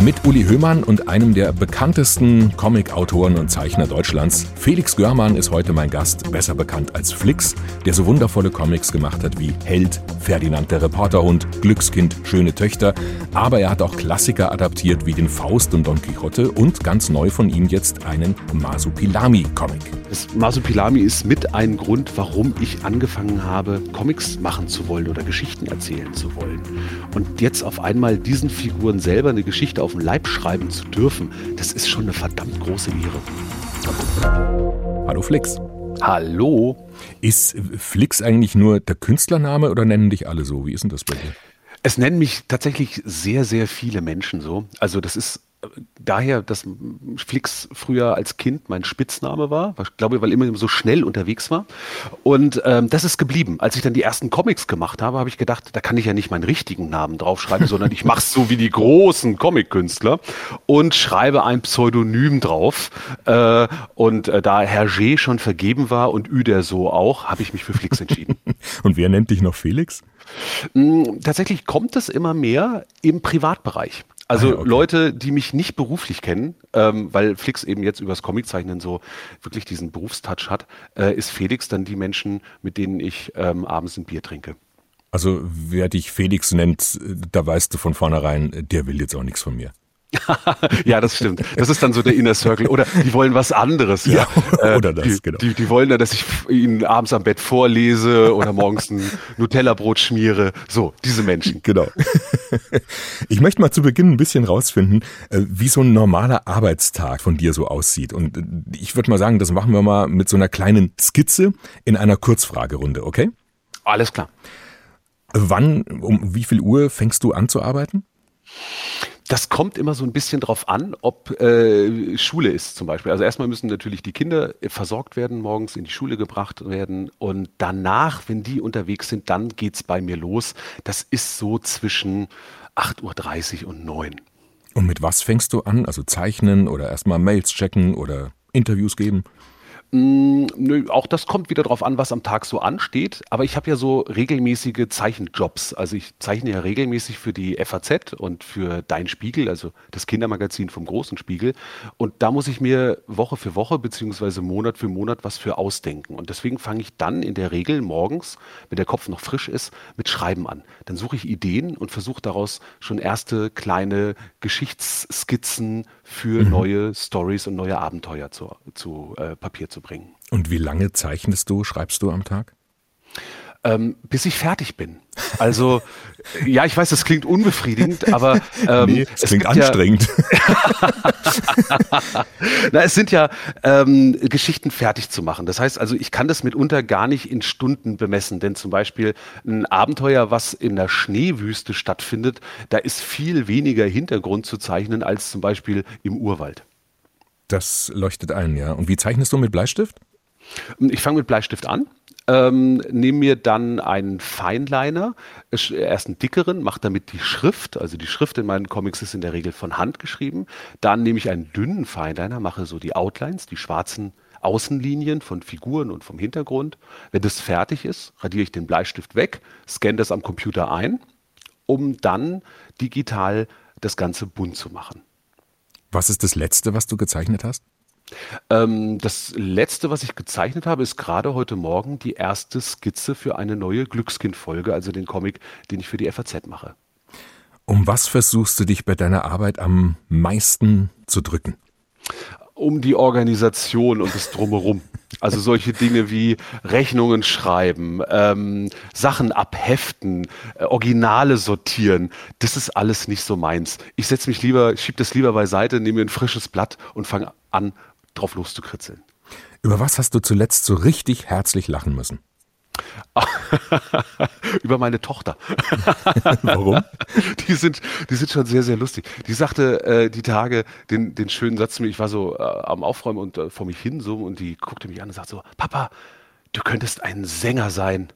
Mit Uli Höhmann und einem der bekanntesten Comic-Autoren und Zeichner Deutschlands. Felix Görmann ist heute mein Gast, besser bekannt als Flix, der so wundervolle Comics gemacht hat wie Held, Ferdinand der Reporterhund, Glückskind, Schöne Töchter. Aber er hat auch Klassiker adaptiert wie den Faust und Don Quixote und ganz neu von ihm jetzt einen Masupilami-Comic. Das Masupilami ist mit ein Grund, warum ich angefangen habe, Comics machen zu wollen oder Geschichten erzählen zu wollen. Und jetzt auf einmal diesen Figuren selber eine Geschichte auf den Leib schreiben zu dürfen, das ist schon eine verdammt große Ehre. Hallo Flix. Hallo. Ist Flix eigentlich nur der Künstlername oder nennen dich alle so? Wie ist denn das bei dir? Es nennen mich tatsächlich sehr, sehr viele Menschen so. Also das ist daher, dass Flix früher als Kind mein Spitzname war. Ich glaube, weil immer so schnell unterwegs war. Und ähm, das ist geblieben. Als ich dann die ersten Comics gemacht habe, habe ich gedacht, da kann ich ja nicht meinen richtigen Namen draufschreiben, sondern ich mache es so wie die großen Comic-Künstler und schreibe ein Pseudonym drauf. Äh, und äh, da Hergé schon vergeben war und Uderso auch, habe ich mich für Flix entschieden. und wer nennt dich noch Felix? Mm, tatsächlich kommt es immer mehr im Privatbereich. Also ah, okay. Leute, die mich nicht beruflich kennen, ähm, weil Flix eben jetzt übers Comiczeichnen so wirklich diesen Berufstouch hat, äh, ist Felix dann die Menschen, mit denen ich ähm, abends ein Bier trinke. Also wer dich Felix nennt, da weißt du von vornherein, der will jetzt auch nichts von mir. ja, das stimmt. Das ist dann so der Inner Circle. Oder die wollen was anderes. Ja, ja oder das, die, genau. Die, die wollen dann, dass ich ihnen abends am Bett vorlese oder morgens ein Nutella-Brot schmiere. So, diese Menschen. Genau. Ich möchte mal zu Beginn ein bisschen rausfinden, äh, wie so ein normaler Arbeitstag von dir so aussieht. Und äh, ich würde mal sagen, das machen wir mal mit so einer kleinen Skizze in einer Kurzfragerunde, okay? Alles klar. Wann, um wie viel Uhr fängst du an zu arbeiten? Das kommt immer so ein bisschen drauf an, ob äh, Schule ist zum Beispiel. Also erstmal müssen natürlich die Kinder versorgt werden, morgens in die Schule gebracht werden. Und danach, wenn die unterwegs sind, dann geht's bei mir los. Das ist so zwischen 8.30 Uhr und 9 Und mit was fängst du an? Also zeichnen oder erstmal Mails checken oder Interviews geben? Mm, nö, auch das kommt wieder drauf an, was am Tag so ansteht. Aber ich habe ja so regelmäßige Zeichenjobs. Also ich zeichne ja regelmäßig für die FAZ und für Dein Spiegel, also das Kindermagazin vom großen Spiegel. Und da muss ich mir Woche für Woche beziehungsweise Monat für Monat was für ausdenken. Und deswegen fange ich dann in der Regel morgens, wenn der Kopf noch frisch ist, mit Schreiben an. Dann suche ich Ideen und versuche daraus schon erste kleine Geschichtsskizzen für mhm. neue Stories und neue Abenteuer zu, zu äh, Papier zu bringen. Und wie lange zeichnest du, schreibst du am Tag? Ähm, bis ich fertig bin. Also, ja, ich weiß, das klingt unbefriedigend, aber ähm, nee, es klingt anstrengend. Ja Na, es sind ja ähm, Geschichten fertig zu machen. Das heißt also, ich kann das mitunter gar nicht in Stunden bemessen, denn zum Beispiel ein Abenteuer, was in der Schneewüste stattfindet, da ist viel weniger Hintergrund zu zeichnen als zum Beispiel im Urwald. Das leuchtet ein, ja. Und wie zeichnest du mit Bleistift? Ich fange mit Bleistift an. Ähm, nehme mir dann einen Feinliner, erst einen dickeren, mache damit die Schrift, also die Schrift in meinen Comics ist in der Regel von Hand geschrieben. Dann nehme ich einen dünnen Feinliner, mache so die Outlines, die schwarzen Außenlinien von Figuren und vom Hintergrund. Wenn das fertig ist, radiere ich den Bleistift weg, scanne das am Computer ein, um dann digital das Ganze bunt zu machen. Was ist das Letzte, was du gezeichnet hast? Ähm, das letzte, was ich gezeichnet habe, ist gerade heute Morgen die erste Skizze für eine neue Glückskind-Folge, also den Comic, den ich für die FAZ mache. Um was versuchst du dich bei deiner Arbeit am meisten zu drücken? Um die Organisation und das Drumherum. Also solche Dinge wie Rechnungen schreiben, ähm, Sachen abheften, äh, Originale sortieren, das ist alles nicht so meins. Ich setze mich lieber, schieb das lieber beiseite, nehme mir ein frisches Blatt und fange an, drauf loszukritzeln. Über was hast du zuletzt so richtig herzlich lachen müssen? Über meine Tochter. Warum? Die sind, die sind schon sehr, sehr lustig. Die sagte äh, die Tage den, den schönen Satz zu mir, ich war so äh, am Aufräumen und äh, vor mich hin so und die guckte mich an und sagt so, Papa, du könntest ein Sänger sein,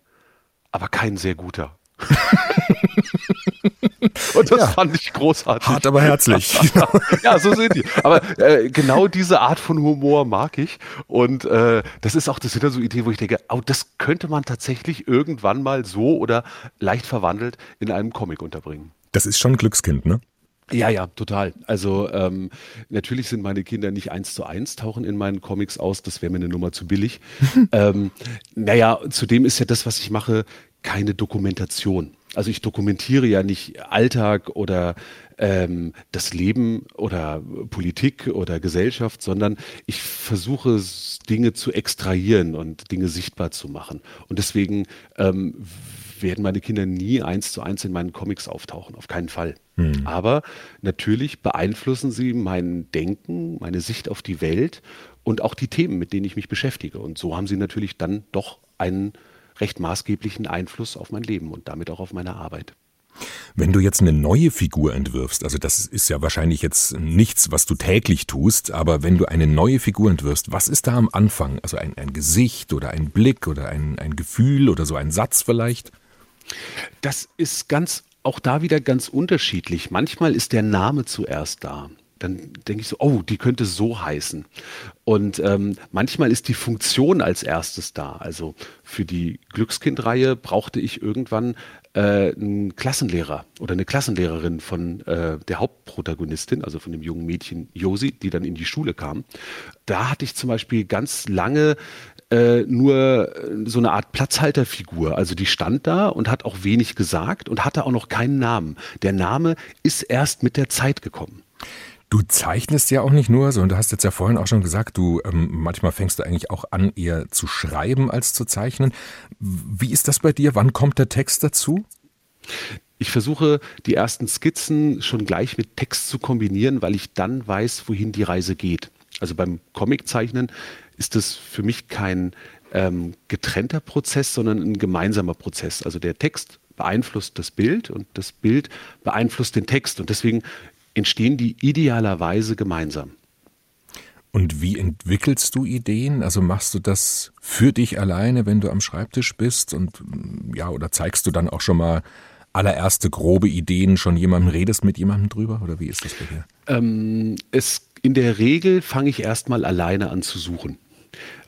aber kein sehr guter. Und das ja. fand ich großartig. Hart, aber herzlich. ja, so sind die. Aber äh, genau diese Art von Humor mag ich. Und äh, das ist auch, das sind dann so Ideen, wo ich denke, oh, das könnte man tatsächlich irgendwann mal so oder leicht verwandelt in einem Comic unterbringen. Das ist schon ein Glückskind, ne? Ja, ja, total. Also ähm, natürlich sind meine Kinder nicht eins zu eins, tauchen in meinen Comics aus, das wäre mir eine Nummer zu billig. ähm, naja, zudem ist ja das, was ich mache, keine Dokumentation. Also ich dokumentiere ja nicht Alltag oder ähm, das Leben oder Politik oder Gesellschaft, sondern ich versuche Dinge zu extrahieren und Dinge sichtbar zu machen. Und deswegen ähm, werden meine Kinder nie eins zu eins in meinen Comics auftauchen, auf keinen Fall. Hm. Aber natürlich beeinflussen sie mein Denken, meine Sicht auf die Welt und auch die Themen, mit denen ich mich beschäftige. Und so haben sie natürlich dann doch einen recht maßgeblichen Einfluss auf mein Leben und damit auch auf meine Arbeit. Wenn du jetzt eine neue Figur entwirfst, also das ist ja wahrscheinlich jetzt nichts, was du täglich tust, aber wenn du eine neue Figur entwirfst, was ist da am Anfang? Also ein, ein Gesicht oder ein Blick oder ein, ein Gefühl oder so ein Satz vielleicht? Das ist ganz, auch da wieder ganz unterschiedlich. Manchmal ist der Name zuerst da dann denke ich so, oh, die könnte so heißen. Und ähm, manchmal ist die Funktion als erstes da. Also für die Glückskind-Reihe brauchte ich irgendwann äh, einen Klassenlehrer oder eine Klassenlehrerin von äh, der Hauptprotagonistin, also von dem jungen Mädchen Josi, die dann in die Schule kam. Da hatte ich zum Beispiel ganz lange äh, nur so eine Art Platzhalterfigur. Also die stand da und hat auch wenig gesagt und hatte auch noch keinen Namen. Der Name ist erst mit der Zeit gekommen. Du zeichnest ja auch nicht nur, sondern du hast jetzt ja vorhin auch schon gesagt, du ähm, manchmal fängst du eigentlich auch an, eher zu schreiben als zu zeichnen. Wie ist das bei dir? Wann kommt der Text dazu? Ich versuche die ersten Skizzen schon gleich mit Text zu kombinieren, weil ich dann weiß, wohin die Reise geht. Also beim Comiczeichnen ist das für mich kein ähm, getrennter Prozess, sondern ein gemeinsamer Prozess. Also der Text beeinflusst das Bild und das Bild beeinflusst den Text. Und deswegen entstehen die idealerweise gemeinsam. Und wie entwickelst du Ideen? Also machst du das für dich alleine, wenn du am Schreibtisch bist und ja, oder zeigst du dann auch schon mal allererste grobe Ideen schon jemandem, redest mit jemandem drüber oder wie ist das bei dir? Ähm, es, in der Regel fange ich erstmal alleine an zu suchen.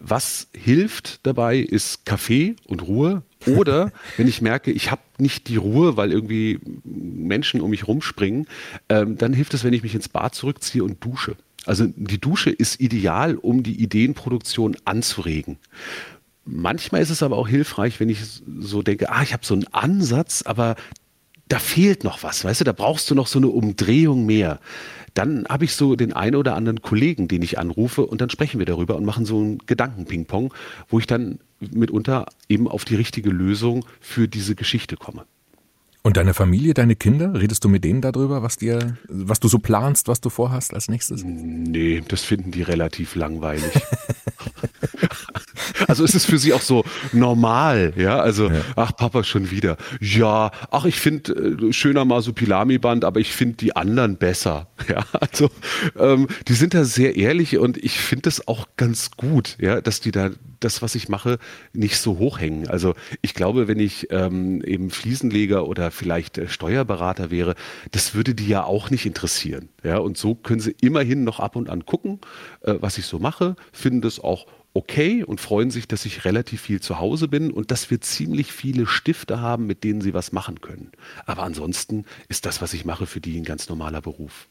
Was hilft dabei, ist Kaffee und Ruhe. Oder wenn ich merke, ich habe nicht die Ruhe, weil irgendwie Menschen um mich rumspringen, ähm, dann hilft es, wenn ich mich ins Bad zurückziehe und dusche. Also die Dusche ist ideal, um die Ideenproduktion anzuregen. Manchmal ist es aber auch hilfreich, wenn ich so denke, ah, ich habe so einen Ansatz, aber da fehlt noch was, weißt du, da brauchst du noch so eine Umdrehung mehr dann habe ich so den einen oder anderen Kollegen, den ich anrufe und dann sprechen wir darüber und machen so ein Gedankenping-Pong, wo ich dann mitunter eben auf die richtige Lösung für diese Geschichte komme. Und deine Familie, deine Kinder, redest du mit denen darüber, was dir, was du so planst, was du vorhast als nächstes? Nee, das finden die relativ langweilig. Also ist es für sie auch so normal, ja? Also, ja. ach Papa schon wieder. Ja, ach ich finde äh, schöner Masupilami-Band, aber ich finde die anderen besser. Ja, also ähm, die sind da sehr ehrlich und ich finde das auch ganz gut, ja, dass die da das, was ich mache, nicht so hochhängen. Also ich glaube, wenn ich ähm, eben Fliesenleger oder vielleicht äh, Steuerberater wäre, das würde die ja auch nicht interessieren. Ja, und so können sie immerhin noch ab und an gucken, äh, was ich so mache, finden das auch okay und freuen sich, dass ich relativ viel zu Hause bin und dass wir ziemlich viele Stifte haben, mit denen sie was machen können. Aber ansonsten ist das, was ich mache, für die ein ganz normaler Beruf.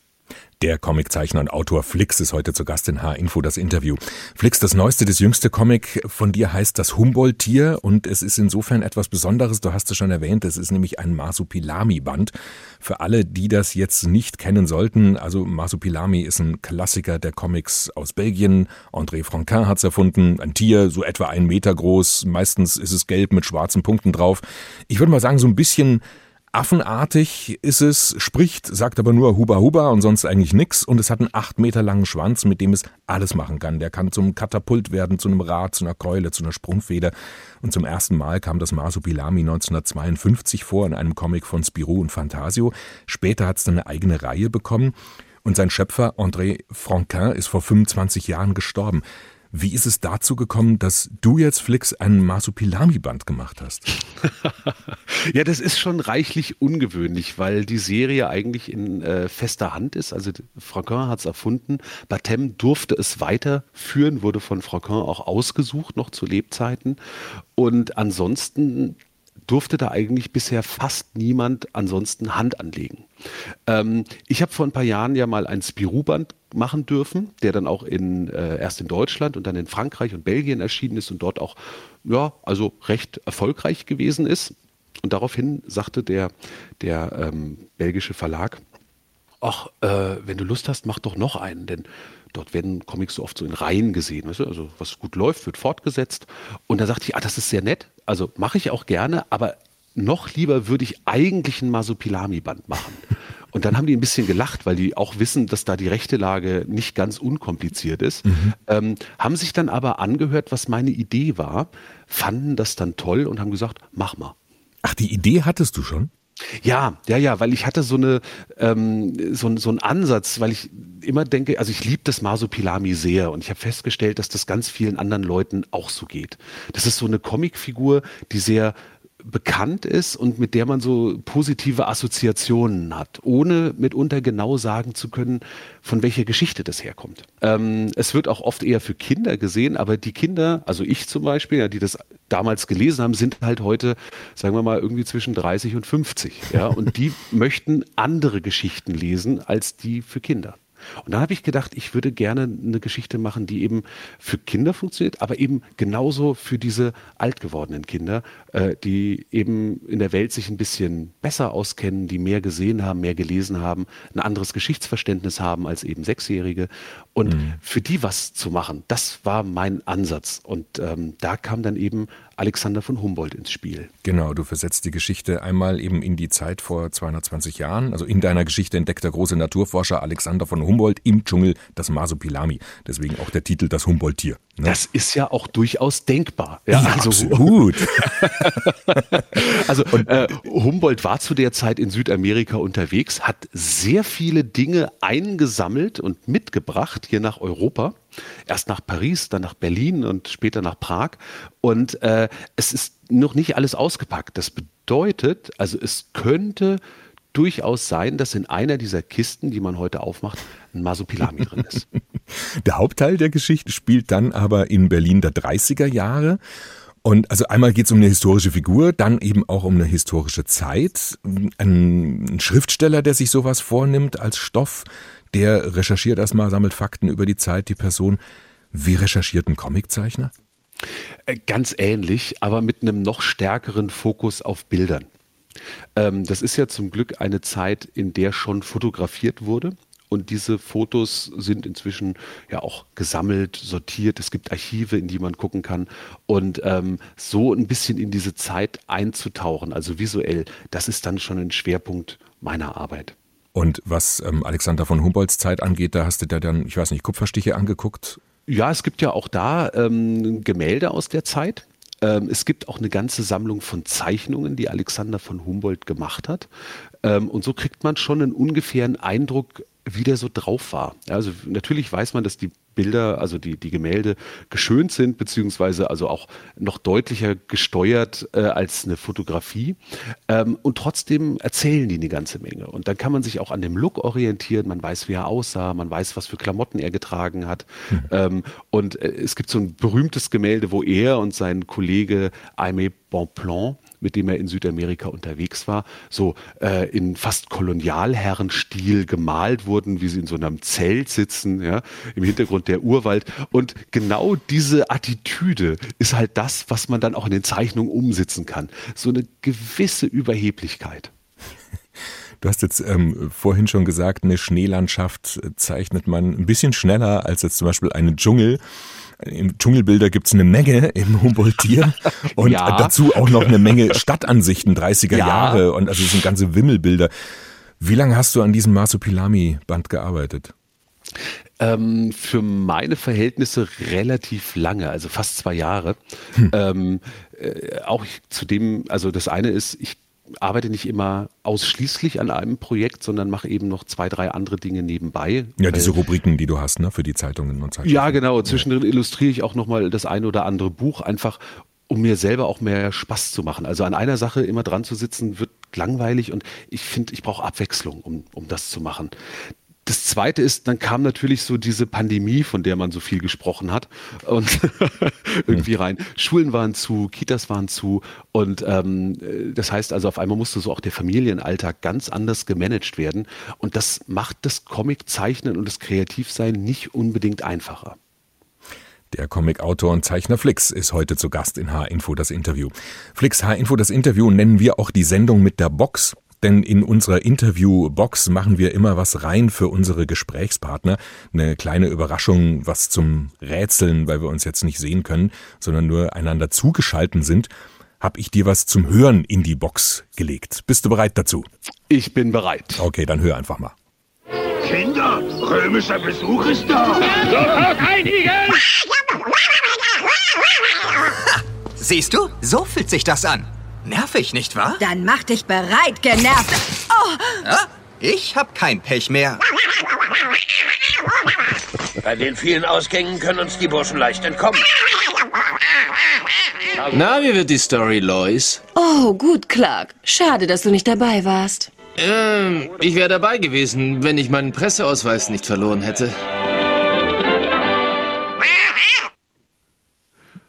Der Comiczeichner und Autor Flix ist heute zu Gast in H-Info, das Interview. Flix, das neueste, das jüngste Comic von dir heißt das Humboldt-Tier und es ist insofern etwas Besonderes, du hast es schon erwähnt, es ist nämlich ein Masupilami-Band. Für alle, die das jetzt nicht kennen sollten, also Masupilami ist ein Klassiker der Comics aus Belgien. André Franquin hat es erfunden, ein Tier, so etwa einen Meter groß, meistens ist es gelb mit schwarzen Punkten drauf. Ich würde mal sagen, so ein bisschen Affenartig ist es, spricht, sagt aber nur Huba Huba und sonst eigentlich nix und es hat einen acht Meter langen Schwanz, mit dem es alles machen kann. Der kann zum Katapult werden, zu einem Rad, zu einer Keule, zu einer Sprungfeder. Und zum ersten Mal kam das Masupilami 1952 vor in einem Comic von Spirou und Fantasio. Später hat es dann eine eigene Reihe bekommen und sein Schöpfer André Franquin ist vor 25 Jahren gestorben. Wie ist es dazu gekommen, dass du jetzt Flix ein Masupilami-Band gemacht hast? ja, das ist schon reichlich ungewöhnlich, weil die Serie eigentlich in äh, fester Hand ist. Also Franquin hat es erfunden. Batem durfte es weiterführen, wurde von Franquin auch ausgesucht, noch zu Lebzeiten. Und ansonsten durfte da eigentlich bisher fast niemand ansonsten Hand anlegen. Ähm, ich habe vor ein paar Jahren ja mal ein Spirou-Band machen dürfen, der dann auch in, äh, erst in Deutschland und dann in Frankreich und Belgien erschienen ist und dort auch, ja, also recht erfolgreich gewesen ist. Und daraufhin sagte der, der ähm, belgische Verlag, ach, äh, wenn du Lust hast, mach doch noch einen, denn dort werden Comics so oft so in Reihen gesehen. Weißt du? Also was gut läuft, wird fortgesetzt. Und da sagte ich, ah, das ist sehr nett, also mache ich auch gerne, aber noch lieber würde ich eigentlich ein Masupilami-Band machen. Und dann haben die ein bisschen gelacht, weil die auch wissen, dass da die rechte Lage nicht ganz unkompliziert ist. Mhm. Ähm, haben sich dann aber angehört, was meine Idee war, fanden das dann toll und haben gesagt, mach mal. Ach, die Idee hattest du schon? Ja, ja, ja, weil ich hatte so eine ähm, so, so einen Ansatz, weil ich immer denke, also ich liebe das Masopilami sehr und ich habe festgestellt, dass das ganz vielen anderen Leuten auch so geht. Das ist so eine Comicfigur, die sehr bekannt ist und mit der man so positive Assoziationen hat, ohne mitunter genau sagen zu können, von welcher Geschichte das herkommt. Ähm, es wird auch oft eher für Kinder gesehen, aber die Kinder, also ich zum Beispiel, ja, die das damals gelesen haben, sind halt heute, sagen wir mal, irgendwie zwischen 30 und 50. Ja, und die möchten andere Geschichten lesen als die für Kinder. Und dann habe ich gedacht, ich würde gerne eine Geschichte machen, die eben für Kinder funktioniert, aber eben genauso für diese alt gewordenen Kinder, äh, die eben in der Welt sich ein bisschen besser auskennen, die mehr gesehen haben, mehr gelesen haben, ein anderes Geschichtsverständnis haben als eben Sechsjährige. Und mhm. für die was zu machen, das war mein Ansatz. Und ähm, da kam dann eben Alexander von Humboldt ins Spiel. Genau, du versetzt die Geschichte einmal eben in die Zeit vor 220 Jahren. Also in deiner Geschichte entdeckt der große Naturforscher Alexander von Humboldt im Dschungel das Masopilami. Deswegen auch der Titel Das Humboldt-Tier. Ne? Das ist ja auch durchaus denkbar. Ja, ja also, absolut. also äh, Humboldt war zu der Zeit in Südamerika unterwegs, hat sehr viele Dinge eingesammelt und mitgebracht hier nach Europa erst nach Paris, dann nach Berlin und später nach Prag. Und äh, es ist noch nicht alles ausgepackt. Das bedeutet, also es könnte durchaus sein, dass in einer dieser Kisten, die man heute aufmacht, ein Masopilami drin ist. Der Hauptteil der Geschichte spielt dann aber in Berlin der 30er Jahre. Und also einmal geht es um eine historische Figur, dann eben auch um eine historische Zeit. Ein Schriftsteller, der sich sowas vornimmt als Stoff, der recherchiert erstmal, sammelt Fakten über die Zeit, die Person. Wie recherchiert ein Comiczeichner? Äh, ganz ähnlich, aber mit einem noch stärkeren Fokus auf Bildern. Ähm, das ist ja zum Glück eine Zeit, in der schon fotografiert wurde. Und diese Fotos sind inzwischen ja auch gesammelt, sortiert. Es gibt Archive, in die man gucken kann. Und ähm, so ein bisschen in diese Zeit einzutauchen, also visuell, das ist dann schon ein Schwerpunkt meiner Arbeit. Und was ähm, Alexander von Humboldts Zeit angeht, da hast du da dann, ich weiß nicht, Kupferstiche angeguckt? Ja, es gibt ja auch da ähm, Gemälde aus der Zeit. Ähm, es gibt auch eine ganze Sammlung von Zeichnungen, die Alexander von Humboldt gemacht hat. Ähm, und so kriegt man schon einen ungefähren Eindruck, wie der so drauf war. Also natürlich weiß man, dass die Bilder, also die, die Gemälde geschönt sind, beziehungsweise also auch noch deutlicher gesteuert äh, als eine Fotografie. Ähm, und trotzdem erzählen die eine ganze Menge. Und dann kann man sich auch an dem Look orientieren. Man weiß, wie er aussah, man weiß, was für Klamotten er getragen hat. Mhm. Ähm, und äh, es gibt so ein berühmtes Gemälde, wo er und sein Kollege Aimé Bonpland mit dem er in Südamerika unterwegs war, so äh, in fast Kolonialherrenstil gemalt wurden, wie sie in so einem Zelt sitzen, ja, im Hintergrund der Urwald. Und genau diese Attitüde ist halt das, was man dann auch in den Zeichnungen umsetzen kann. So eine gewisse Überheblichkeit. Du hast jetzt ähm, vorhin schon gesagt, eine Schneelandschaft zeichnet man ein bisschen schneller als jetzt zum Beispiel einen Dschungel. Im Dschungelbilder gibt es eine Menge im Humboldt-Tier und ja. dazu auch noch eine Menge Stadtansichten 30er ja. Jahre und also es sind ganze Wimmelbilder. Wie lange hast du an diesem Marsupilami-Band gearbeitet? Ähm, für meine Verhältnisse relativ lange, also fast zwei Jahre. Hm. Ähm, äh, auch zudem, also das eine ist, ich arbeite nicht immer ausschließlich an einem Projekt, sondern mache eben noch zwei, drei andere Dinge nebenbei. Ja, diese Rubriken, die du hast, ne, für die Zeitungen und Zeitschriften. Ja, genau. Zwischendrin illustriere ich auch nochmal das ein oder andere Buch, einfach um mir selber auch mehr Spaß zu machen. Also an einer Sache immer dran zu sitzen, wird langweilig und ich finde, ich brauche Abwechslung, um, um das zu machen. Das zweite ist, dann kam natürlich so diese Pandemie, von der man so viel gesprochen hat und irgendwie rein. Schulen waren zu, Kitas waren zu und ähm, das heißt also auf einmal musste so auch der Familienalltag ganz anders gemanagt werden und das macht das Comiczeichnen und das Kreativsein nicht unbedingt einfacher. Der Comicautor und Zeichner Flix ist heute zu Gast in H-Info das Interview. Flix H-Info das Interview nennen wir auch die Sendung mit der Box. Denn in unserer Interview-Box machen wir immer was rein für unsere Gesprächspartner. Eine kleine Überraschung, was zum Rätseln, weil wir uns jetzt nicht sehen können, sondern nur einander zugeschalten sind, habe ich dir was zum Hören in die Box gelegt. Bist du bereit dazu? Ich bin bereit. Okay, dann hör einfach mal. Kinder, römischer Besuch ist da. Sofort einigen! Siehst du? So fühlt sich das an. Nervig, nicht wahr? Dann mach dich bereit, genervt. Oh, Ja? Ich hab kein Pech mehr. Bei den vielen Ausgängen können uns die Burschen leicht entkommen. Na, wie wird die Story, Lois? Oh, gut, Clark. Schade, dass du nicht dabei warst. Ähm, ich wäre dabei gewesen, wenn ich meinen Presseausweis nicht verloren hätte.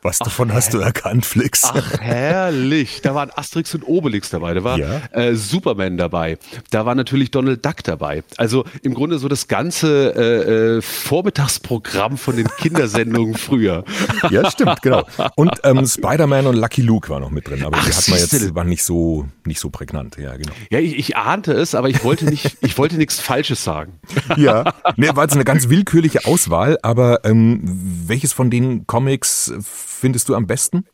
Was davon hast du erkannt, Flix? Ach, herrlich. Da waren Asterix und Obelix dabei. Da war Ja. äh, Superman dabei. Da war natürlich Donald Duck dabei. Also im Grunde so das ganze äh, äh, Vormittagsprogramm von den Kindersendungen früher. Ja, stimmt, genau. Und ähm, Spider-Man und Lucky Luke war noch mit drin, aber Ach, die hat man jetzt war nicht so nicht so prägnant. Ja, genau. Ja, ich, ich ahnte es, aber ich wollte nicht, ich wollte nichts Falsches sagen. Ja, nee, war jetzt eine ganz willkürliche Auswahl, aber ähm, welches von den Comics findest du am besten?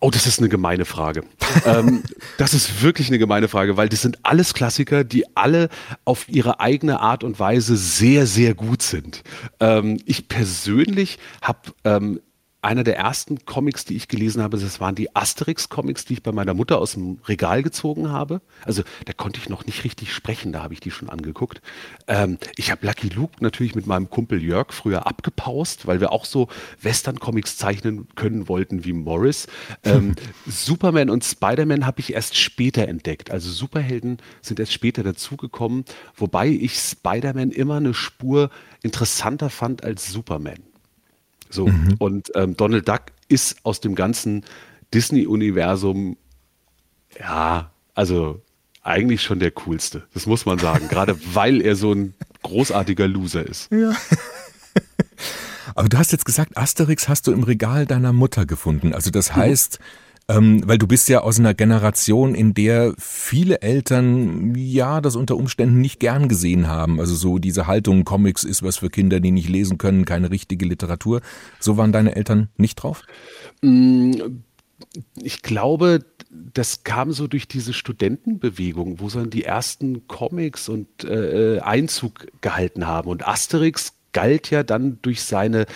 Oh, das ist eine gemeine Frage. ähm, das ist wirklich eine gemeine Frage, weil das sind alles Klassiker, die alle auf ihre eigene Art und Weise sehr, sehr gut sind. Ähm, ich persönlich habe ähm, einer der ersten Comics, die ich gelesen habe, das waren die Asterix-Comics, die ich bei meiner Mutter aus dem Regal gezogen habe. Also da konnte ich noch nicht richtig sprechen, da habe ich die schon angeguckt. Ähm, ich habe Lucky Luke natürlich mit meinem Kumpel Jörg früher abgepaust, weil wir auch so Western-Comics zeichnen können wollten wie Morris. Ähm, Superman und Spider-Man habe ich erst später entdeckt. Also Superhelden sind erst später dazugekommen, wobei ich Spider-Man immer eine Spur interessanter fand als Superman. So, und ähm, Donald Duck ist aus dem ganzen Disney-Universum, ja, also eigentlich schon der coolste. Das muss man sagen. Gerade weil er so ein großartiger Loser ist. Aber du hast jetzt gesagt, Asterix hast du im Regal deiner Mutter gefunden. Also das heißt, ähm, weil du bist ja aus einer Generation, in der viele Eltern ja das unter Umständen nicht gern gesehen haben. Also so diese Haltung, Comics ist was für Kinder, die nicht lesen können, keine richtige Literatur. So waren deine Eltern nicht drauf? Ich glaube, das kam so durch diese Studentenbewegung, wo dann die ersten Comics und äh, Einzug gehalten haben. Und Asterix galt ja dann durch seine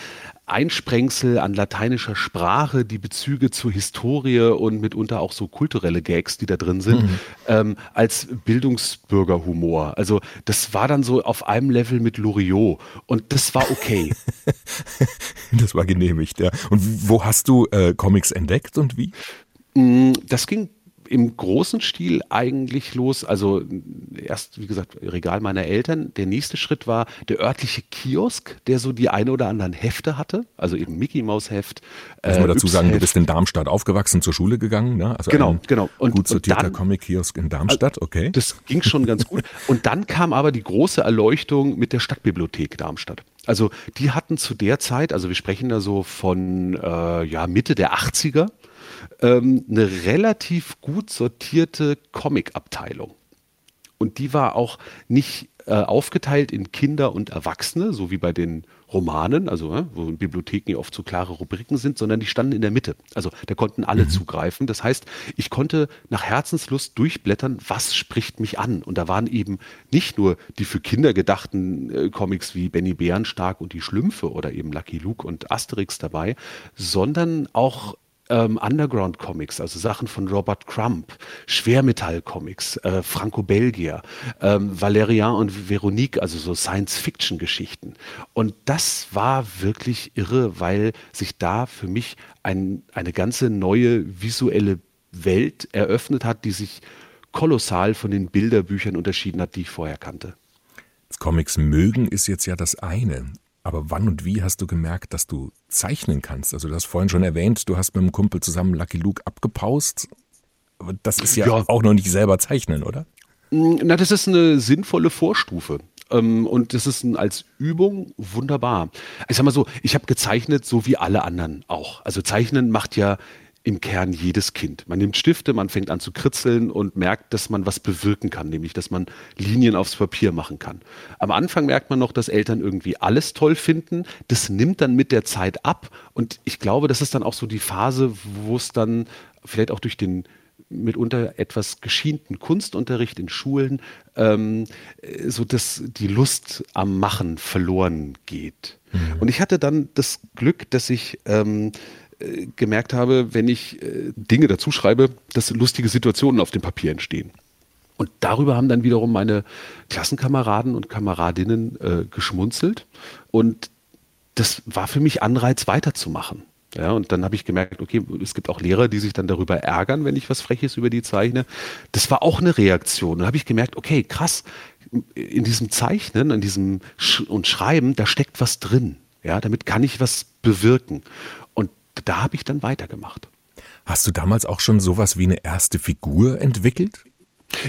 Einsprengsel an lateinischer Sprache, die Bezüge zur Historie und mitunter auch so kulturelle Gags, die da drin sind, ähm, als Bildungsbürgerhumor. Also das war dann so auf einem Level mit Loriot und das war okay. Das war genehmigt, ja. Und wo hast du äh, Comics entdeckt und wie? Das ging im großen Stil eigentlich los. Also erst, wie gesagt, Regal meiner Eltern. Der nächste Schritt war der örtliche Kiosk, der so die eine oder anderen Hefte hatte. Also eben Mickey Maus Heft. Muss äh, man dazu sagen, du bist in Darmstadt aufgewachsen, zur Schule gegangen, ne? Also Genau, ein genau. Und- gut sortierter Comic-Kiosk in Darmstadt, okay. Das ging schon ganz gut. Und dann kam aber die große Erleuchtung mit der Stadtbibliothek Darmstadt. Also die hatten zu der Zeit, also wir sprechen da so von äh, ja, Mitte der 80er, ähm, eine relativ gut sortierte Comic-Abteilung. Und die war auch nicht äh, aufgeteilt in Kinder und Erwachsene, so wie bei den Romanen, also äh, wo in Bibliotheken ja oft so klare Rubriken sind, sondern die standen in der Mitte. Also da konnten alle zugreifen. Das heißt, ich konnte nach Herzenslust durchblättern, was spricht mich an. Und da waren eben nicht nur die für Kinder gedachten äh, Comics wie Benny Bärenstark und die Schlümpfe oder eben Lucky Luke und Asterix dabei, sondern auch ähm, Underground-Comics, also Sachen von Robert Crump, Schwermetall-Comics, äh, Franco Belgier, ähm, Valerian und Veronique, also so Science-Fiction-Geschichten. Und das war wirklich irre, weil sich da für mich ein, eine ganze neue visuelle Welt eröffnet hat, die sich kolossal von den Bilderbüchern unterschieden hat, die ich vorher kannte. Comics mögen ist jetzt ja das eine. Aber wann und wie hast du gemerkt, dass du zeichnen kannst? Also du hast vorhin schon erwähnt, du hast mit einem Kumpel zusammen Lucky Luke abgepaust. Aber das ist ja, ja. auch noch nicht selber zeichnen, oder? Mm, na, das ist eine sinnvolle Vorstufe. Ähm, und das ist als Übung wunderbar. Ich sag mal so, ich habe gezeichnet, so wie alle anderen auch. Also Zeichnen macht ja im Kern jedes Kind. Man nimmt Stifte, man fängt an zu kritzeln und merkt, dass man was bewirken kann, nämlich dass man Linien aufs Papier machen kann. Am Anfang merkt man noch, dass Eltern irgendwie alles toll finden. Das nimmt dann mit der Zeit ab und ich glaube, das ist dann auch so die Phase, wo es dann vielleicht auch durch den mitunter etwas geschienten Kunstunterricht in Schulen, ähm, so dass die Lust am Machen verloren geht. Mhm. Und ich hatte dann das Glück, dass ich ähm, äh, gemerkt habe, wenn ich äh, Dinge dazu schreibe, dass lustige Situationen auf dem Papier entstehen. Und darüber haben dann wiederum meine Klassenkameraden und Kameradinnen äh, geschmunzelt. Und das war für mich Anreiz, weiterzumachen. Ja, und dann habe ich gemerkt, okay, es gibt auch Lehrer, die sich dann darüber ärgern, wenn ich was Freches über die zeichne. Das war auch eine Reaktion. Dann habe ich gemerkt, okay, krass, in diesem Zeichnen, in diesem Sch und Schreiben, da steckt was drin. Ja, damit kann ich was bewirken da habe ich dann weitergemacht. Hast du damals auch schon sowas wie eine erste Figur entwickelt?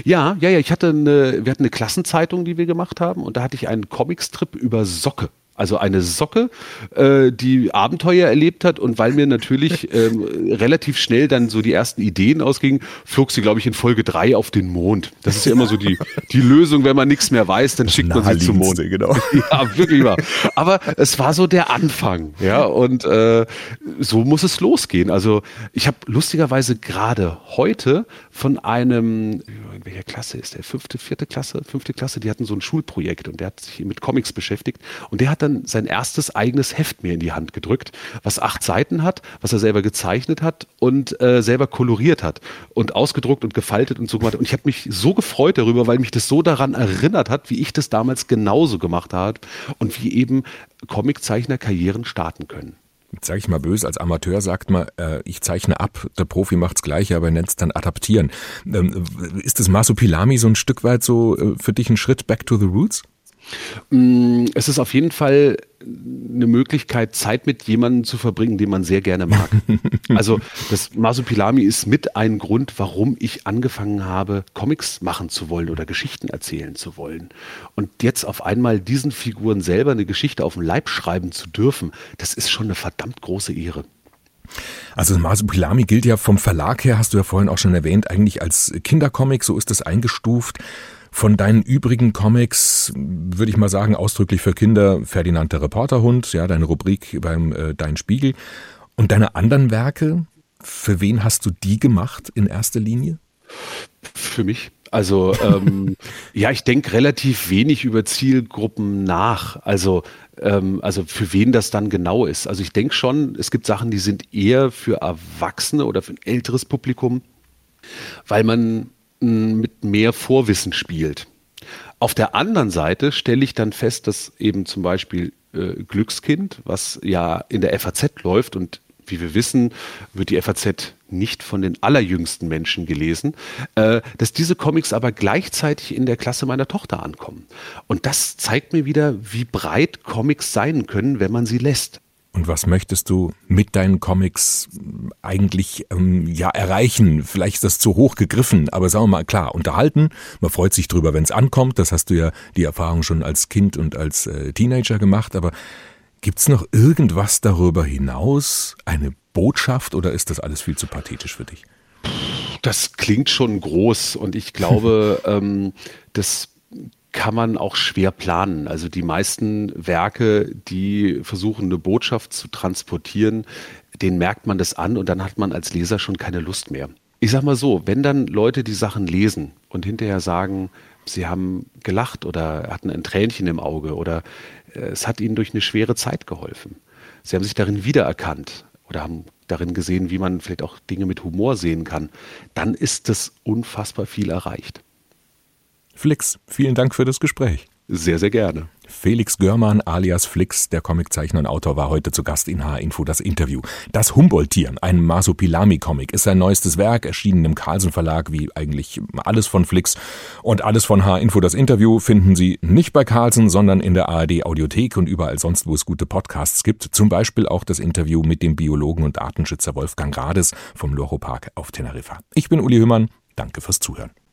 Ja, ja, ja. Ich hatte eine, wir hatten eine Klassenzeitung, die wir gemacht haben, und da hatte ich einen Comicstrip über Socke. Also eine Socke, äh, die Abenteuer erlebt hat und weil mir natürlich ähm, relativ schnell dann so die ersten Ideen ausgingen, flog sie, glaube ich, in Folge drei auf den Mond. Das ist ja immer so die, die Lösung, wenn man nichts mehr weiß, dann schickt man sie zum Mond. Genau. Ja, wirklich wahr. Aber es war so der Anfang, ja, und äh, so muss es losgehen. Also ich habe lustigerweise gerade heute von einem, in welcher Klasse ist der? Fünfte, vierte Klasse, fünfte Klasse, die hatten so ein Schulprojekt und der hat sich mit Comics beschäftigt und der hat dann dann sein erstes eigenes Heft mir in die Hand gedrückt, was acht Seiten hat, was er selber gezeichnet hat und äh, selber koloriert hat und ausgedruckt und gefaltet und so gemacht. Und ich habe mich so gefreut darüber, weil mich das so daran erinnert hat, wie ich das damals genauso gemacht habe und wie eben Comiczeichner Karrieren starten können sage ich mal böse, als Amateur sagt man, äh, ich zeichne ab, der Profi macht's gleich, aber nennt es dann adaptieren. Ähm, ist das Masopilami so ein Stück weit so äh, für dich ein Schritt back to the roots? Mm, es ist auf jeden Fall eine Möglichkeit, Zeit mit jemandem zu verbringen, den man sehr gerne mag. also das Masupilami ist mit ein Grund, warum ich angefangen habe, Comics machen zu wollen oder Geschichten erzählen zu wollen. Und jetzt auf einmal diesen Figuren selber eine Geschichte auf den Leib schreiben zu dürfen, das ist schon eine verdammt große Ehre. Also Masupilami gilt ja vom Verlag her, hast du ja vorhin auch schon erwähnt, eigentlich als Kindercomic, so ist das eingestuft. Von deinen übrigen Comics würde ich mal sagen, ausdrücklich für Kinder Ferdinand der Reporterhund, ja, deine Rubrik beim äh, Dein Spiegel. Und deine anderen Werke, für wen hast du die gemacht in erster Linie? Für mich. Also ähm, ja, ich denke relativ wenig über Zielgruppen nach. Also ähm, also für wen das dann genau ist. Also ich denke schon, es gibt Sachen, die sind eher für Erwachsene oder für ein älteres Publikum, weil man mit mehr Vorwissen spielt. Auf der anderen Seite stelle ich dann fest, dass eben zum Beispiel äh, Glückskind, was ja in der FAZ läuft und wie wir wissen, wird die FAZ nicht von den allerjüngsten Menschen gelesen, äh, dass diese Comics aber gleichzeitig in der Klasse meiner Tochter ankommen. Und das zeigt mir wieder, wie breit Comics sein können, wenn man sie lässt. Und was möchtest du mit deinen Comics eigentlich ähm, ja erreichen? Vielleicht ist das zu hoch gegriffen, aber sagen wir mal klar, unterhalten. Man freut sich drüber, wenn es ankommt. Das hast du ja die Erfahrung schon als Kind und als äh, Teenager gemacht. Aber gibt's noch irgendwas darüber hinaus? Eine Botschaft oder ist das alles viel zu pathetisch für dich? Das klingt schon groß und ich glaube, ähm, das kann man auch schwer planen. Also die meisten Werke, die versuchen, eine Botschaft zu transportieren, den merkt man das an und dann hat man als Leser schon keine Lust mehr. Ich sag mal so, wenn dann Leute die Sachen lesen und hinterher sagen, sie haben gelacht oder hatten ein Tränchen im Auge oder äh, es hat ihnen durch eine schwere Zeit geholfen. Sie haben sich darin wiedererkannt oder haben darin gesehen, wie man vielleicht auch Dinge mit Humor sehen kann, dann ist das unfassbar viel erreicht. Flix, vielen Dank für das Gespräch. Sehr, sehr gerne. Felix Görmann alias Flix, der Comiczeichner und Autor, war heute zu Gast in H-Info das Interview. Das Humboldt-Tier, ein Masopilami-Comic, ist sein neuestes Werk, erschienen im Carlsen Verlag, wie eigentlich alles von Flix. Und alles von H-Info das Interview finden Sie nicht bei Carlsen, sondern in der ARD-Audiothek und überall sonst, wo es gute Podcasts gibt. Zum Beispiel auch das Interview mit dem Biologen und Artenschützer Wolfgang Rades vom Loro Park auf Teneriffa. Ich bin Uli Hümmern. Danke fürs Zuhören.